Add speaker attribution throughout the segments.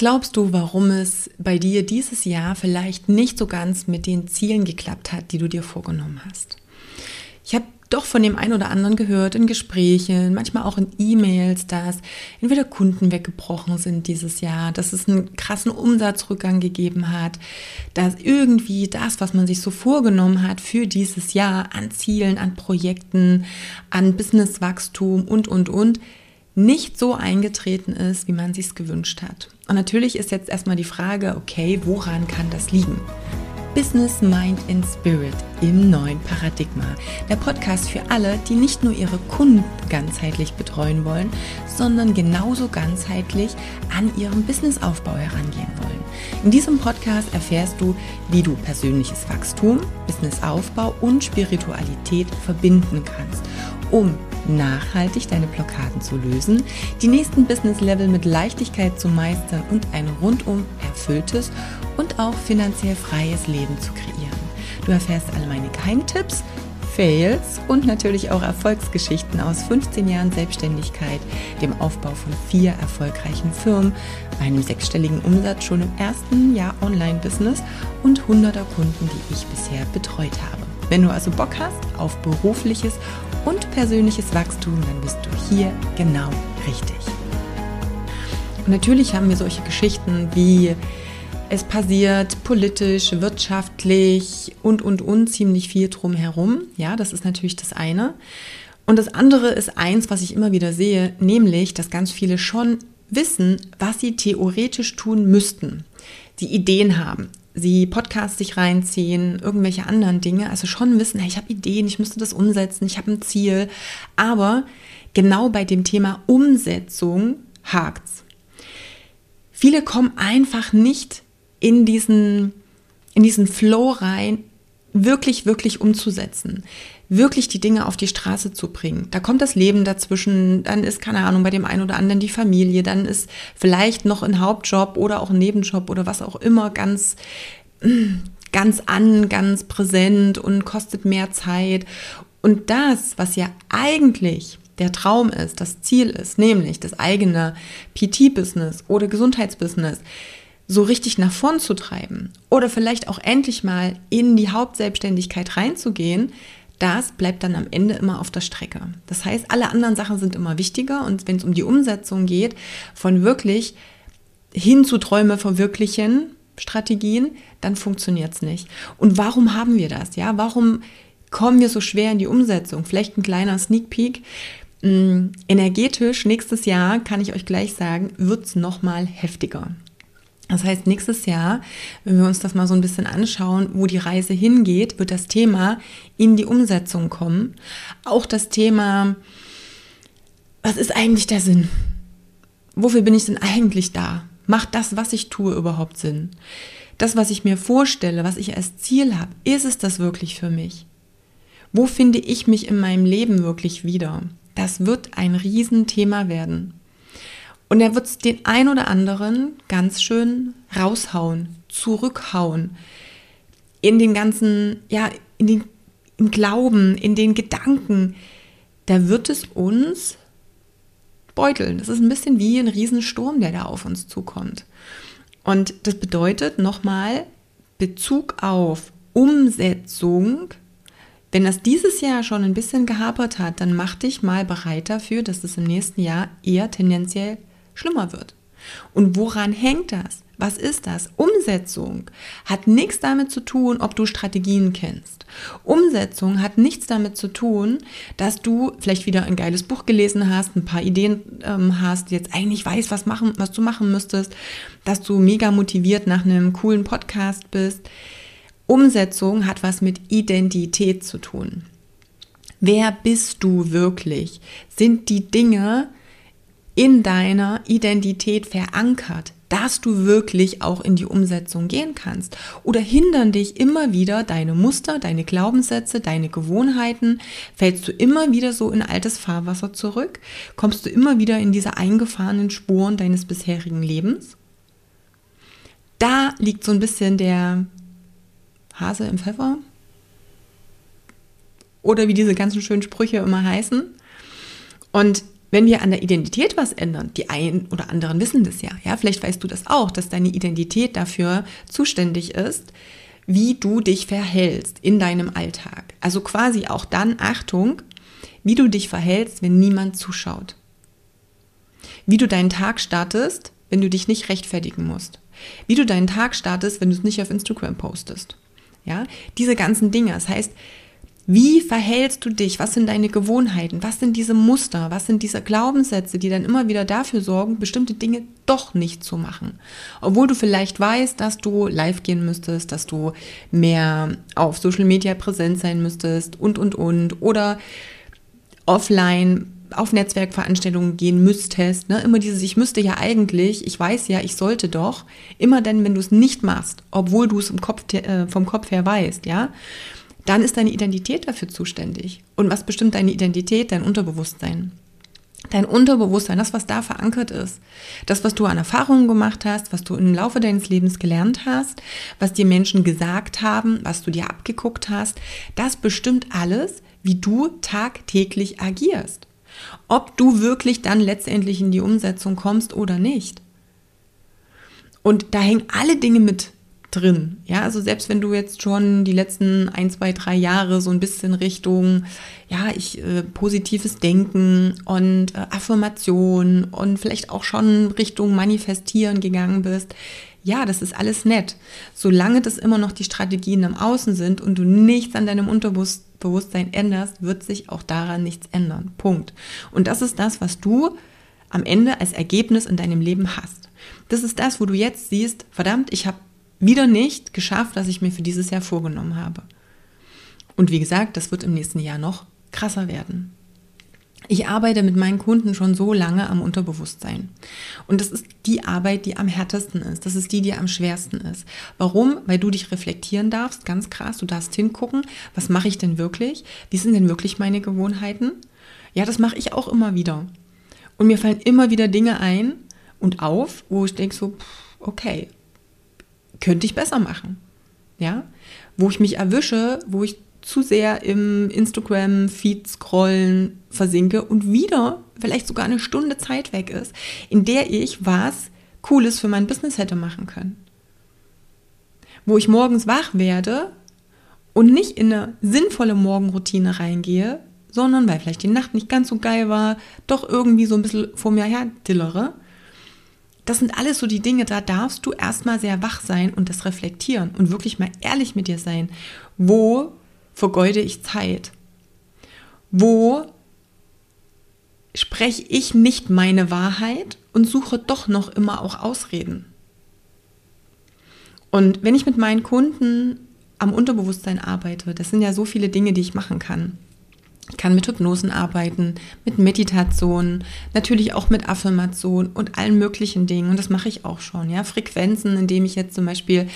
Speaker 1: glaubst du, warum es bei dir dieses Jahr vielleicht nicht so ganz mit den Zielen geklappt hat, die du dir vorgenommen hast? Ich habe doch von dem einen oder anderen gehört in Gesprächen, manchmal auch in E-Mails, dass entweder Kunden weggebrochen sind dieses Jahr, dass es einen krassen Umsatzrückgang gegeben hat, dass irgendwie das, was man sich so vorgenommen hat für dieses Jahr an Zielen, an Projekten, an Businesswachstum und, und, und, nicht so eingetreten ist, wie man sich gewünscht hat. Und natürlich ist jetzt erstmal die Frage, okay, woran kann das liegen? Business, Mind and Spirit im neuen Paradigma. Der Podcast für alle, die nicht nur ihre Kunden ganzheitlich betreuen wollen, sondern genauso ganzheitlich an ihrem Businessaufbau herangehen wollen. In diesem Podcast erfährst du, wie du persönliches Wachstum, Businessaufbau und Spiritualität verbinden kannst, um nachhaltig deine Blockaden zu lösen, die nächsten Business-Level mit Leichtigkeit zu meistern und ein rundum erfülltes und auch finanziell freies Leben zu kreieren. Du erfährst alle meine Geheimtipps, Fails und natürlich auch Erfolgsgeschichten aus 15 Jahren Selbstständigkeit, dem Aufbau von vier erfolgreichen Firmen, einem sechsstelligen Umsatz schon im ersten Jahr Online-Business und hunderter Kunden, die ich bisher betreut habe. Wenn du also Bock hast auf berufliches und persönliches Wachstum, dann bist du hier genau richtig. Und natürlich haben wir solche Geschichten wie es passiert politisch, wirtschaftlich und, und, und ziemlich viel drumherum. Ja, das ist natürlich das eine. Und das andere ist eins, was ich immer wieder sehe, nämlich, dass ganz viele schon wissen, was sie theoretisch tun müssten. Die Ideen haben, sie Podcasts sich reinziehen, irgendwelche anderen Dinge, also schon wissen, hey, ich habe Ideen, ich müsste das umsetzen, ich habe ein Ziel. Aber genau bei dem Thema Umsetzung hakt's. Viele kommen einfach nicht in diesen, in diesen Flow rein, wirklich, wirklich umzusetzen, wirklich die Dinge auf die Straße zu bringen. Da kommt das Leben dazwischen, dann ist, keine Ahnung, bei dem einen oder anderen die Familie, dann ist vielleicht noch ein Hauptjob oder auch ein Nebenjob oder was auch immer ganz, ganz an, ganz präsent und kostet mehr Zeit. Und das, was ja eigentlich der Traum ist, das Ziel ist, nämlich das eigene PT-Business oder Gesundheitsbusiness, so richtig nach vorn zu treiben oder vielleicht auch endlich mal in die Hauptselbstständigkeit reinzugehen, das bleibt dann am Ende immer auf der Strecke. Das heißt, alle anderen Sachen sind immer wichtiger und wenn es um die Umsetzung geht, von wirklich hin zu Träume verwirklichen Strategien, dann funktioniert es nicht. Und warum haben wir das? Ja, warum kommen wir so schwer in die Umsetzung? Vielleicht ein kleiner Sneak Peek. Mm, energetisch nächstes Jahr kann ich euch gleich sagen, wird es nochmal heftiger. Das heißt, nächstes Jahr, wenn wir uns das mal so ein bisschen anschauen, wo die Reise hingeht, wird das Thema in die Umsetzung kommen. Auch das Thema, was ist eigentlich der Sinn? Wofür bin ich denn eigentlich da? Macht das, was ich tue, überhaupt Sinn? Das, was ich mir vorstelle, was ich als Ziel habe, ist es das wirklich für mich? Wo finde ich mich in meinem Leben wirklich wieder? Das wird ein Riesenthema werden. Und er wird den ein oder anderen ganz schön raushauen, zurückhauen. In den ganzen, ja, in den, im Glauben, in den Gedanken. Da wird es uns beuteln. Das ist ein bisschen wie ein Riesensturm, der da auf uns zukommt. Und das bedeutet nochmal Bezug auf Umsetzung. Wenn das dieses Jahr schon ein bisschen gehapert hat, dann mach dich mal bereit dafür, dass es im nächsten Jahr eher tendenziell schlimmer wird. Und woran hängt das? Was ist das? Umsetzung hat nichts damit zu tun, ob du Strategien kennst. Umsetzung hat nichts damit zu tun, dass du vielleicht wieder ein geiles Buch gelesen hast, ein paar Ideen ähm, hast, jetzt eigentlich weißt, was, machen, was du machen müsstest, dass du mega motiviert nach einem coolen Podcast bist. Umsetzung hat was mit Identität zu tun. Wer bist du wirklich? Sind die Dinge, in deiner Identität verankert, dass du wirklich auch in die Umsetzung gehen kannst? Oder hindern dich immer wieder deine Muster, deine Glaubenssätze, deine Gewohnheiten? Fällst du immer wieder so in altes Fahrwasser zurück? Kommst du immer wieder in diese eingefahrenen Spuren deines bisherigen Lebens? Da liegt so ein bisschen der Hase im Pfeffer. Oder wie diese ganzen schönen Sprüche immer heißen. Und wenn wir an der Identität was ändern, die einen oder anderen wissen das ja, ja, vielleicht weißt du das auch, dass deine Identität dafür zuständig ist, wie du dich verhältst in deinem Alltag. Also quasi auch dann, Achtung, wie du dich verhältst, wenn niemand zuschaut. Wie du deinen Tag startest, wenn du dich nicht rechtfertigen musst. Wie du deinen Tag startest, wenn du es nicht auf Instagram postest. Ja, diese ganzen Dinge. Das heißt, wie verhältst du dich? Was sind deine Gewohnheiten? Was sind diese Muster? Was sind diese Glaubenssätze, die dann immer wieder dafür sorgen, bestimmte Dinge doch nicht zu machen? Obwohl du vielleicht weißt, dass du live gehen müsstest, dass du mehr auf Social Media präsent sein müsstest und, und, und. Oder offline auf Netzwerkveranstaltungen gehen müsstest. Ne? Immer dieses, ich müsste ja eigentlich, ich weiß ja, ich sollte doch. Immer dann, wenn du es nicht machst, obwohl du es im Kopf, äh, vom Kopf her weißt, ja dann ist deine Identität dafür zuständig. Und was bestimmt deine Identität? Dein Unterbewusstsein. Dein Unterbewusstsein, das, was da verankert ist, das, was du an Erfahrungen gemacht hast, was du im Laufe deines Lebens gelernt hast, was dir Menschen gesagt haben, was du dir abgeguckt hast, das bestimmt alles, wie du tagtäglich agierst. Ob du wirklich dann letztendlich in die Umsetzung kommst oder nicht. Und da hängen alle Dinge mit drin. Ja, also selbst wenn du jetzt schon die letzten ein, zwei, drei Jahre so ein bisschen Richtung, ja, ich äh, positives Denken und äh, Affirmation und vielleicht auch schon Richtung Manifestieren gegangen bist, ja, das ist alles nett. Solange das immer noch die Strategien im Außen sind und du nichts an deinem Unterbewusstsein änderst, wird sich auch daran nichts ändern. Punkt. Und das ist das, was du am Ende als Ergebnis in deinem Leben hast. Das ist das, wo du jetzt siehst, verdammt, ich habe wieder nicht geschafft, was ich mir für dieses Jahr vorgenommen habe. Und wie gesagt, das wird im nächsten Jahr noch krasser werden. Ich arbeite mit meinen Kunden schon so lange am Unterbewusstsein. Und das ist die Arbeit, die am härtesten ist. Das ist die, die am schwersten ist. Warum? Weil du dich reflektieren darfst, ganz krass. Du darfst hingucken, was mache ich denn wirklich? Wie sind denn wirklich meine Gewohnheiten? Ja, das mache ich auch immer wieder. Und mir fallen immer wieder Dinge ein und auf, wo ich denke so, okay, könnte ich besser machen. Ja, wo ich mich erwische, wo ich zu sehr im Instagram-Feed scrollen versinke und wieder vielleicht sogar eine Stunde Zeit weg ist, in der ich was Cooles für mein Business hätte machen können. Wo ich morgens wach werde und nicht in eine sinnvolle Morgenroutine reingehe, sondern weil vielleicht die Nacht nicht ganz so geil war, doch irgendwie so ein bisschen vor mir her dillere das sind alles so die Dinge, da darfst du erstmal sehr wach sein und das reflektieren und wirklich mal ehrlich mit dir sein. Wo vergeude ich Zeit? Wo spreche ich nicht meine Wahrheit und suche doch noch immer auch Ausreden? Und wenn ich mit meinen Kunden am Unterbewusstsein arbeite, das sind ja so viele Dinge, die ich machen kann. Kann mit Hypnosen arbeiten, mit Meditation, natürlich auch mit Affirmation und allen möglichen Dingen. Und das mache ich auch schon. Ja, Frequenzen, indem ich jetzt zum Beispiel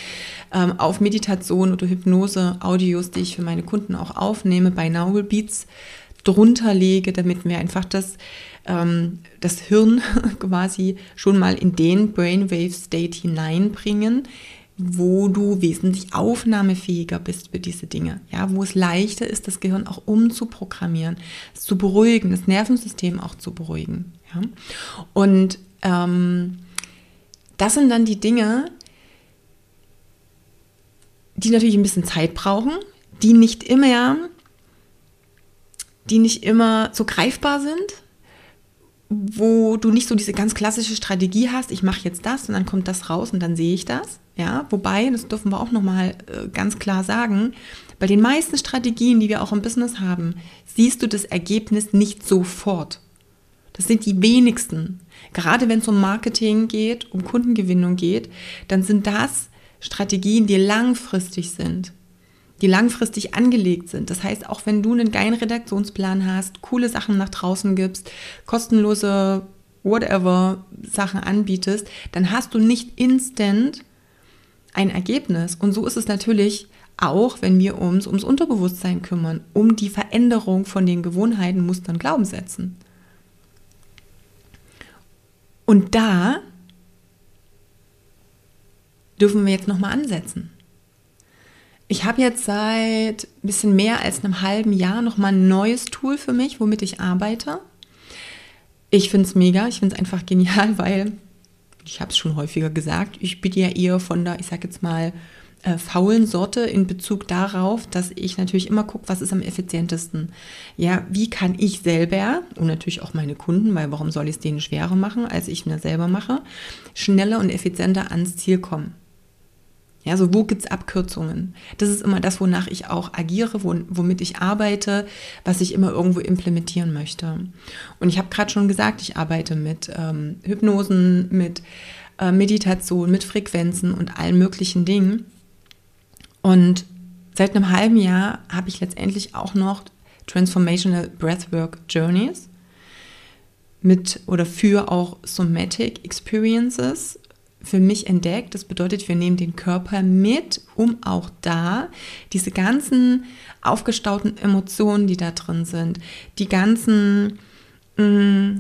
Speaker 1: ähm, auf Meditation oder Hypnose Audios, die ich für meine Kunden auch aufnehme, bei Novel Beats drunter lege, damit wir einfach das, ähm, das Hirn quasi schon mal in den Brainwave State hineinbringen, wo du wesentlich aufnahmefähiger bist für diese Dinge. Ja, wo es leichter ist, das Gehirn auch umzuprogrammieren, es zu beruhigen, das Nervensystem auch zu beruhigen. Ja? Und ähm, das sind dann die Dinge, die natürlich ein bisschen Zeit brauchen, die nicht immer, die nicht immer so greifbar sind, wo du nicht so diese ganz klassische Strategie hast, ich mache jetzt das und dann kommt das raus und dann sehe ich das. Ja, wobei, das dürfen wir auch nochmal äh, ganz klar sagen, bei den meisten Strategien, die wir auch im Business haben, siehst du das Ergebnis nicht sofort. Das sind die wenigsten. Gerade wenn es um Marketing geht, um Kundengewinnung geht, dann sind das Strategien, die langfristig sind, die langfristig angelegt sind. Das heißt, auch wenn du einen geilen Redaktionsplan hast, coole Sachen nach draußen gibst, kostenlose whatever Sachen anbietest, dann hast du nicht instant ein Ergebnis. Und so ist es natürlich auch, wenn wir uns ums Unterbewusstsein kümmern, um die Veränderung von den Gewohnheiten, Mustern, Glaubenssätzen. Und da dürfen wir jetzt nochmal ansetzen. Ich habe jetzt seit ein bisschen mehr als einem halben Jahr nochmal ein neues Tool für mich, womit ich arbeite. Ich finde es mega, ich finde es einfach genial, weil, ich habe es schon häufiger gesagt, ich bin ja eher von der, ich sage jetzt mal, äh, faulen Sorte in Bezug darauf, dass ich natürlich immer gucke, was ist am effizientesten. Ja, wie kann ich selber und natürlich auch meine Kunden, weil warum soll ich es denen schwerer machen, als ich mir selber mache, schneller und effizienter ans Ziel kommen. Ja, so wo gibt es Abkürzungen? Das ist immer das, wonach ich auch agiere, wo, womit ich arbeite, was ich immer irgendwo implementieren möchte. Und ich habe gerade schon gesagt, ich arbeite mit ähm, Hypnosen, mit äh, Meditation, mit Frequenzen und allen möglichen Dingen. Und seit einem halben Jahr habe ich letztendlich auch noch Transformational Breathwork Journeys mit oder für auch Somatic Experiences für mich entdeckt. Das bedeutet, wir nehmen den Körper mit, um auch da diese ganzen aufgestauten Emotionen, die da drin sind, die ganzen, mh, mm,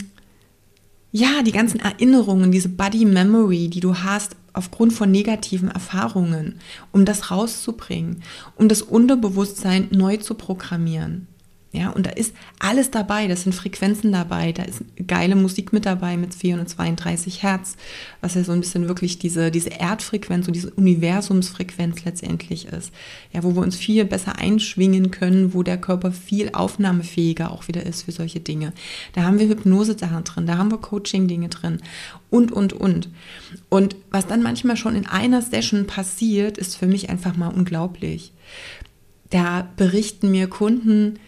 Speaker 1: ja, die ganzen Erinnerungen, diese Body Memory, die du hast aufgrund von negativen Erfahrungen, um das rauszubringen, um das Unterbewusstsein neu zu programmieren. Ja, und da ist alles dabei, da sind Frequenzen dabei, da ist geile Musik mit dabei mit 432 Hertz, was ja so ein bisschen wirklich diese, diese Erdfrequenz und diese Universumsfrequenz letztendlich ist. Ja, wo wir uns viel besser einschwingen können, wo der Körper viel aufnahmefähiger auch wieder ist für solche Dinge. Da haben wir Hypnose-Sachen drin, da haben wir Coaching-Dinge drin und, und, und. Und was dann manchmal schon in einer Session passiert, ist für mich einfach mal unglaublich. Da berichten mir Kunden,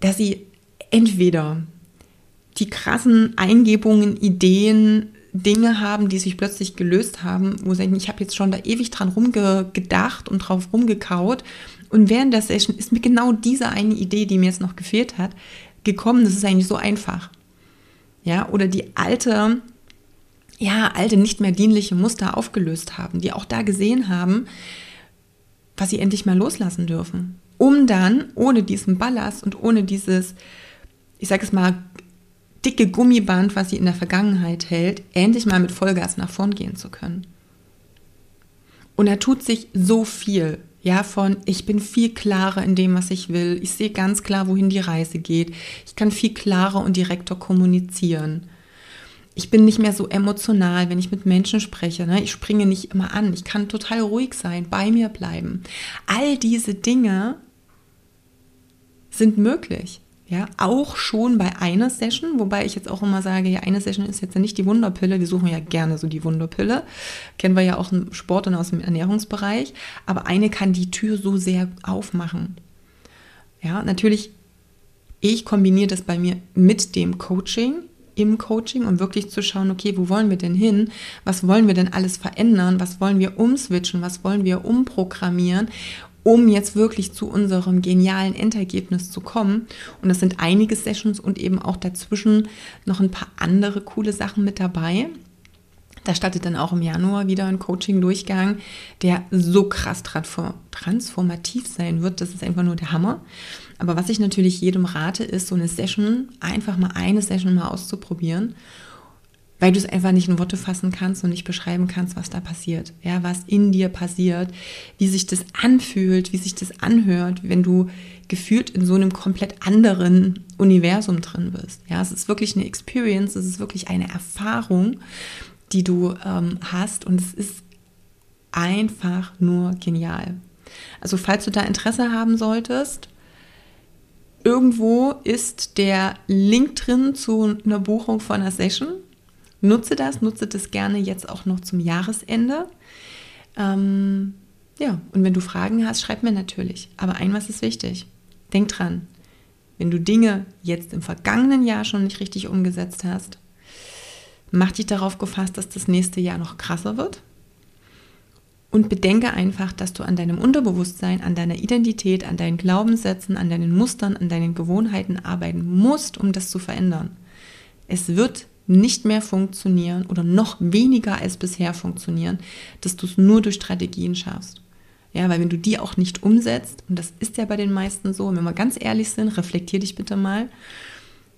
Speaker 1: dass sie entweder die krassen Eingebungen, Ideen, Dinge haben, die sich plötzlich gelöst haben, wo sie denken, ich habe jetzt schon da ewig dran rumgedacht und drauf rumgekaut. Und während der Session ist mir genau diese eine Idee, die mir jetzt noch gefehlt hat, gekommen. Das ist eigentlich so einfach. Ja, oder die alte, ja, alte, nicht mehr dienliche Muster aufgelöst haben, die auch da gesehen haben, was sie endlich mal loslassen dürfen um dann ohne diesen Ballast und ohne dieses, ich sage es mal, dicke Gummiband, was sie in der Vergangenheit hält, endlich mal mit Vollgas nach vorn gehen zu können. Und da tut sich so viel, ja, von ich bin viel klarer in dem, was ich will. Ich sehe ganz klar, wohin die Reise geht. Ich kann viel klarer und direkter kommunizieren. Ich bin nicht mehr so emotional, wenn ich mit Menschen spreche. Ne? Ich springe nicht immer an. Ich kann total ruhig sein, bei mir bleiben. All diese Dinge sind möglich. Ja, auch schon bei einer Session, wobei ich jetzt auch immer sage, ja, eine Session ist jetzt ja nicht die Wunderpille. Wir suchen ja gerne so die Wunderpille. Kennen wir ja auch im Sport und aus dem Ernährungsbereich. Aber eine kann die Tür so sehr aufmachen. Ja, natürlich, ich kombiniere das bei mir mit dem Coaching, im Coaching, um wirklich zu schauen, okay, wo wollen wir denn hin? Was wollen wir denn alles verändern? Was wollen wir umswitchen? Was wollen wir umprogrammieren? Um jetzt wirklich zu unserem genialen Endergebnis zu kommen. Und das sind einige Sessions und eben auch dazwischen noch ein paar andere coole Sachen mit dabei. Da startet dann auch im Januar wieder ein Coaching-Durchgang, der so krass transformativ sein wird. Das ist einfach nur der Hammer. Aber was ich natürlich jedem rate, ist so eine Session, einfach mal eine Session mal auszuprobieren weil du es einfach nicht in Worte fassen kannst und nicht beschreiben kannst, was da passiert. Ja, was in dir passiert, wie sich das anfühlt, wie sich das anhört, wenn du gefühlt in so einem komplett anderen Universum drin bist. Ja, es ist wirklich eine Experience, es ist wirklich eine Erfahrung, die du ähm, hast und es ist einfach nur genial. Also falls du da Interesse haben solltest, irgendwo ist der Link drin zu einer Buchung von einer Session nutze das, nutze das gerne jetzt auch noch zum Jahresende. Ähm, ja, und wenn du Fragen hast, schreib mir natürlich. Aber ein was ist wichtig. Denk dran, wenn du Dinge jetzt im vergangenen Jahr schon nicht richtig umgesetzt hast, mach dich darauf gefasst, dass das nächste Jahr noch krasser wird. Und bedenke einfach, dass du an deinem Unterbewusstsein, an deiner Identität, an deinen Glaubenssätzen, an deinen Mustern, an deinen Gewohnheiten arbeiten musst, um das zu verändern. Es wird nicht mehr funktionieren oder noch weniger als bisher funktionieren, dass du es nur durch Strategien schaffst. Ja, weil wenn du die auch nicht umsetzt, und das ist ja bei den meisten so, wenn wir ganz ehrlich sind, reflektier dich bitte mal,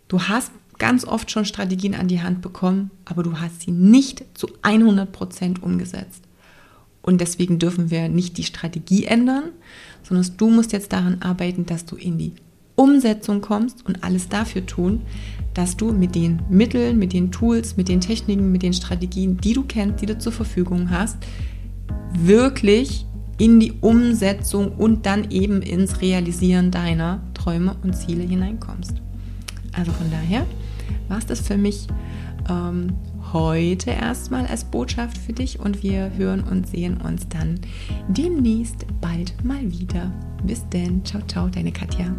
Speaker 1: du hast ganz oft schon Strategien an die Hand bekommen, aber du hast sie nicht zu 100 Prozent umgesetzt. Und deswegen dürfen wir nicht die Strategie ändern, sondern du musst jetzt daran arbeiten, dass du in die Umsetzung kommst und alles dafür tun, dass du mit den Mitteln, mit den Tools, mit den Techniken, mit den Strategien, die du kennst, die du zur Verfügung hast, wirklich in die Umsetzung und dann eben ins Realisieren deiner Träume und Ziele hineinkommst. Also von daher war es das für mich ähm, heute erstmal als Botschaft für dich und wir hören und sehen uns dann demnächst bald mal wieder. Bis denn, ciao, ciao, deine Katja.